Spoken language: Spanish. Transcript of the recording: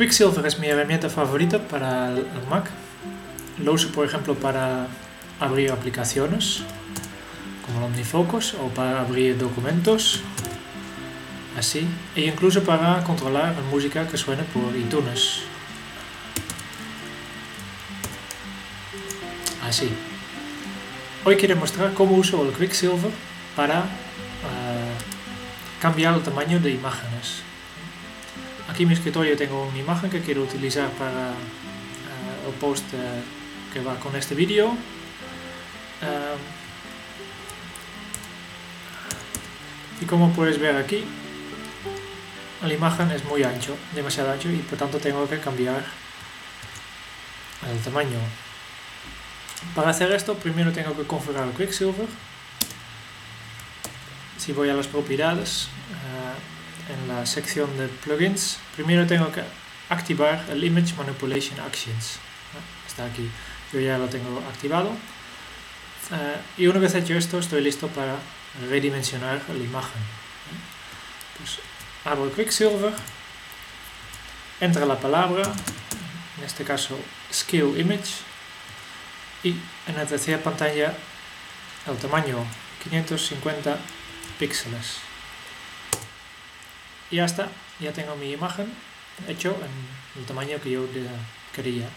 Quicksilver es mi herramienta favorita para el Mac. Lo uso, por ejemplo, para abrir aplicaciones como el OmniFocus o para abrir documentos, así, e incluso para controlar la música que suene por iTunes. Así. Hoy quiero mostrar cómo uso el Quicksilver para eh, cambiar el tamaño de imágenes. Aquí en mi escritorio tengo una imagen que quiero utilizar para uh, el post uh, que va con este vídeo. Uh, y como puedes ver aquí, la imagen es muy ancho, demasiado ancho y por tanto tengo que cambiar el tamaño. Para hacer esto primero tengo que configurar Quicksilver. Si voy a las propiedades, en la sección de plugins, primero tengo que activar el Image Manipulation Actions. Está aquí, yo ya lo tengo activado. Uh, y una vez hecho esto, estoy listo para redimensionar la imagen. Pues abro Quicksilver, entra la palabra, en este caso Scale Image, y en la tercera pantalla el tamaño 550 píxeles y ya está, ya tengo mi imagen hecho en el tamaño que yo quería.